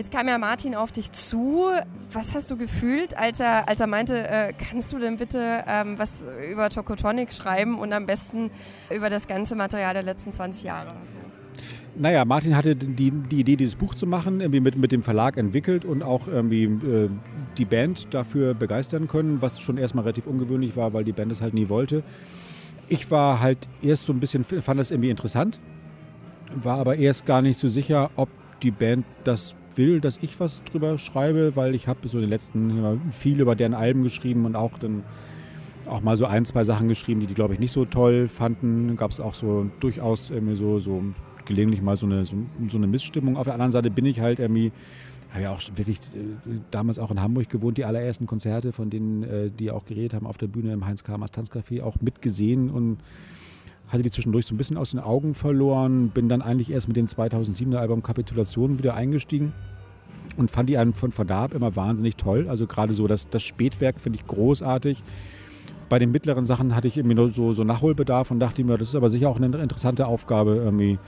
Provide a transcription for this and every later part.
Jetzt kam ja Martin auf dich zu. Was hast du gefühlt, als er, als er meinte, äh, kannst du denn bitte ähm, was über Tokotronic schreiben und am besten über das ganze Material der letzten 20 Jahre? So. Naja, Martin hatte die, die Idee, dieses Buch zu machen, irgendwie mit, mit dem Verlag entwickelt und auch irgendwie äh, die Band dafür begeistern können, was schon erstmal relativ ungewöhnlich war, weil die Band es halt nie wollte. Ich war halt erst so ein bisschen, fand das irgendwie interessant, war aber erst gar nicht so sicher, ob die Band das will, dass ich was drüber schreibe, weil ich habe so in den letzten viel über deren Alben geschrieben und auch dann auch mal so ein, zwei Sachen geschrieben, die die, glaube ich, nicht so toll fanden. Gab es auch so durchaus irgendwie so, so gelegentlich mal so eine, so, so, eine Missstimmung. Auf der anderen Seite bin ich halt irgendwie, habe ja auch wirklich äh, damals auch in Hamburg gewohnt, die allerersten Konzerte, von denen äh, die auch geredet haben auf der Bühne im Heinz Kamers Tanzcafé, auch mitgesehen und hatte die zwischendurch so ein bisschen aus den Augen verloren, bin dann eigentlich erst mit dem 2007er Album Kapitulation wieder eingestiegen und fand die einen von Verdarb immer wahnsinnig toll. Also gerade so das, das Spätwerk finde ich großartig. Bei den mittleren Sachen hatte ich irgendwie nur so, so Nachholbedarf und dachte mir, das ist aber sicher auch eine interessante Aufgabe, irgendwie,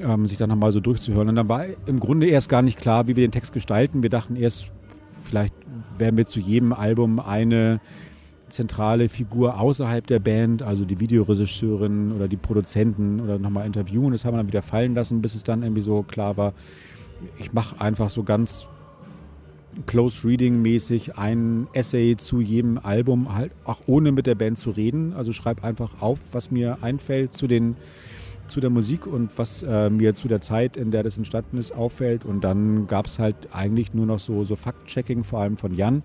ähm, sich dann nochmal so durchzuhören. Und dann war im Grunde erst gar nicht klar, wie wir den Text gestalten. Wir dachten erst, vielleicht werden wir zu jedem Album eine zentrale Figur außerhalb der Band, also die Videoregisseurin oder die Produzenten oder nochmal interviewen. Das haben wir dann wieder fallen lassen, bis es dann irgendwie so klar war, ich mache einfach so ganz Close Reading mäßig ein Essay zu jedem Album, halt auch ohne mit der Band zu reden. Also schreibe einfach auf, was mir einfällt zu den zu der Musik und was äh, mir zu der Zeit, in der das entstanden ist, auffällt. Und dann gab es halt eigentlich nur noch so, so Fact-Checking, vor allem von Jan,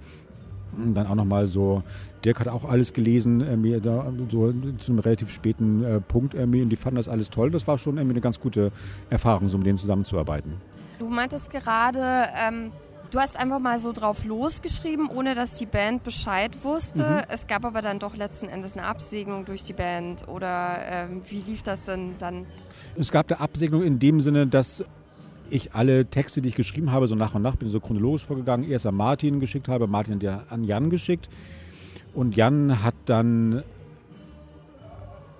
dann auch nochmal so, Dirk hat auch alles gelesen, irgendwie da, so zu einem relativ späten äh, Punkt irgendwie, und die fanden das alles toll. Das war schon irgendwie eine ganz gute Erfahrung, so mit denen zusammenzuarbeiten. Du meintest gerade, ähm, du hast einfach mal so drauf losgeschrieben, ohne dass die Band Bescheid wusste. Mhm. Es gab aber dann doch letzten Endes eine Absegnung durch die Band. Oder ähm, wie lief das denn dann? Es gab eine Absegnung in dem Sinne, dass ich alle Texte, die ich geschrieben habe, so nach und nach bin so chronologisch vorgegangen, erst an Martin geschickt habe, Martin an Jan geschickt. Und Jan hat dann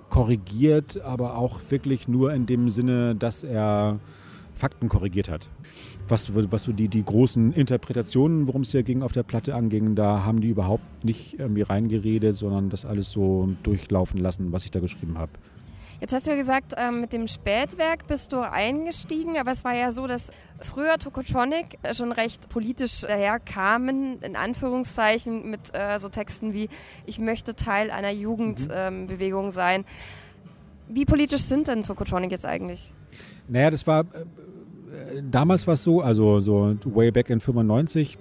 korrigiert, aber auch wirklich nur in dem Sinne, dass er Fakten korrigiert hat. Was, was so die, die großen Interpretationen, worum es hier ging, auf der Platte anging, da haben die überhaupt nicht irgendwie reingeredet, sondern das alles so durchlaufen lassen, was ich da geschrieben habe. Jetzt hast du ja gesagt, ähm, mit dem Spätwerk bist du eingestiegen, aber es war ja so, dass früher Tokotronic schon recht politisch daherkamen, in Anführungszeichen, mit äh, so Texten wie Ich möchte Teil einer Jugendbewegung mhm. ähm, sein. Wie politisch sind denn Tokotronic jetzt eigentlich? Naja, das war, äh, damals war es so, also so way back in 95,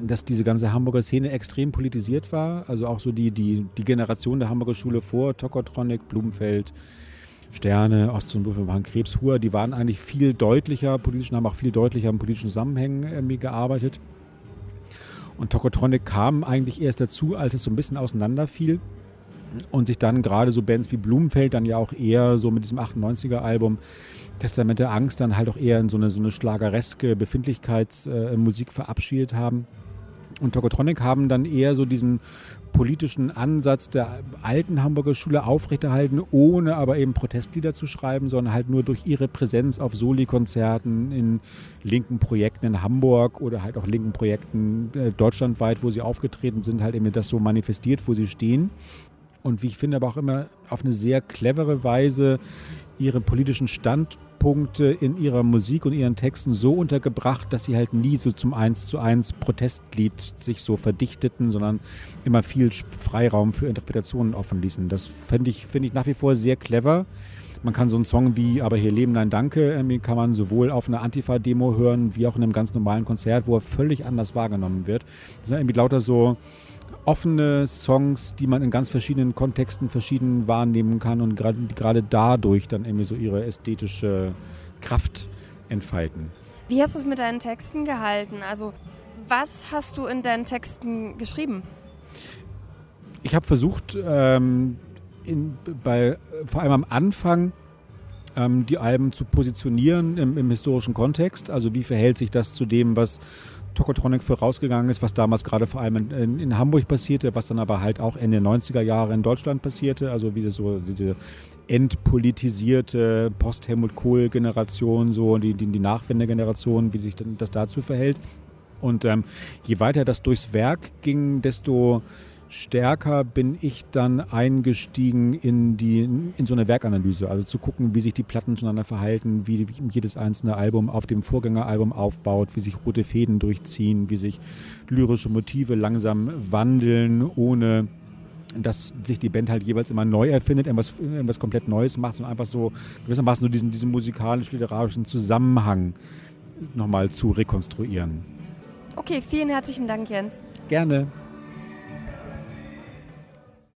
dass diese ganze Hamburger Szene extrem politisiert war. Also auch so die, die, die Generation der Hamburger Schule vor Tokotronic, Blumenfeld, Sterne, Ost- und waren Krebshur, die waren eigentlich viel deutlicher politisch und haben auch viel deutlicher in politischen Zusammenhängen irgendwie gearbeitet. Und Tokotronic kam eigentlich erst dazu, als es so ein bisschen auseinanderfiel und sich dann gerade so Bands wie Blumenfeld dann ja auch eher so mit diesem 98er-Album Testament der Angst dann halt auch eher in so eine, so eine schlagereske Befindlichkeitsmusik äh, verabschiedet haben. Und Tokotronic haben dann eher so diesen politischen Ansatz der alten Hamburger Schule aufrechterhalten, ohne aber eben Protestlieder zu schreiben, sondern halt nur durch ihre Präsenz auf Soli-Konzerten in linken Projekten in Hamburg oder halt auch linken Projekten äh, deutschlandweit, wo sie aufgetreten sind, halt eben das so manifestiert, wo sie stehen. Und wie ich finde, aber auch immer auf eine sehr clevere Weise ihre politischen Standpunkte Punkte in ihrer Musik und ihren Texten so untergebracht, dass sie halt nie so zum Eins zu eins Protestlied sich so verdichteten, sondern immer viel Freiraum für Interpretationen offen ließen. Das finde ich, find ich nach wie vor sehr clever. Man kann so einen Song wie Aber hier Leben, nein, danke, kann man sowohl auf einer Antifa-Demo hören, wie auch in einem ganz normalen Konzert, wo er völlig anders wahrgenommen wird. Das sind irgendwie lauter so offene Songs, die man in ganz verschiedenen Kontexten verschieden wahrnehmen kann und gerade, gerade dadurch dann irgendwie so ihre ästhetische Kraft entfalten. Wie hast du es mit deinen Texten gehalten? Also was hast du in deinen Texten geschrieben? Ich habe versucht, ähm, in, bei, vor allem am Anfang ähm, die Alben zu positionieren im, im historischen Kontext. Also wie verhält sich das zu dem, was Tokotronic vorausgegangen ist, was damals gerade vor allem in, in, in, Hamburg passierte, was dann aber halt auch Ende 90er Jahre in Deutschland passierte. Also wie so diese entpolitisierte Post-Helmut Kohl-Generation, so die, die, die Nachwendegeneration, wie sich das dazu verhält. Und ähm, je weiter das durchs Werk ging, desto stärker bin ich dann eingestiegen in, die, in so eine Werkanalyse. Also zu gucken, wie sich die Platten zueinander verhalten, wie jedes einzelne Album auf dem Vorgängeralbum aufbaut, wie sich rote Fäden durchziehen, wie sich lyrische Motive langsam wandeln, ohne dass sich die Band halt jeweils immer neu erfindet, irgendwas, irgendwas komplett Neues macht, sondern einfach so gewissermaßen so diesen, diesen musikalisch-literarischen Zusammenhang nochmal zu rekonstruieren. Okay, vielen herzlichen Dank, Jens. Gerne.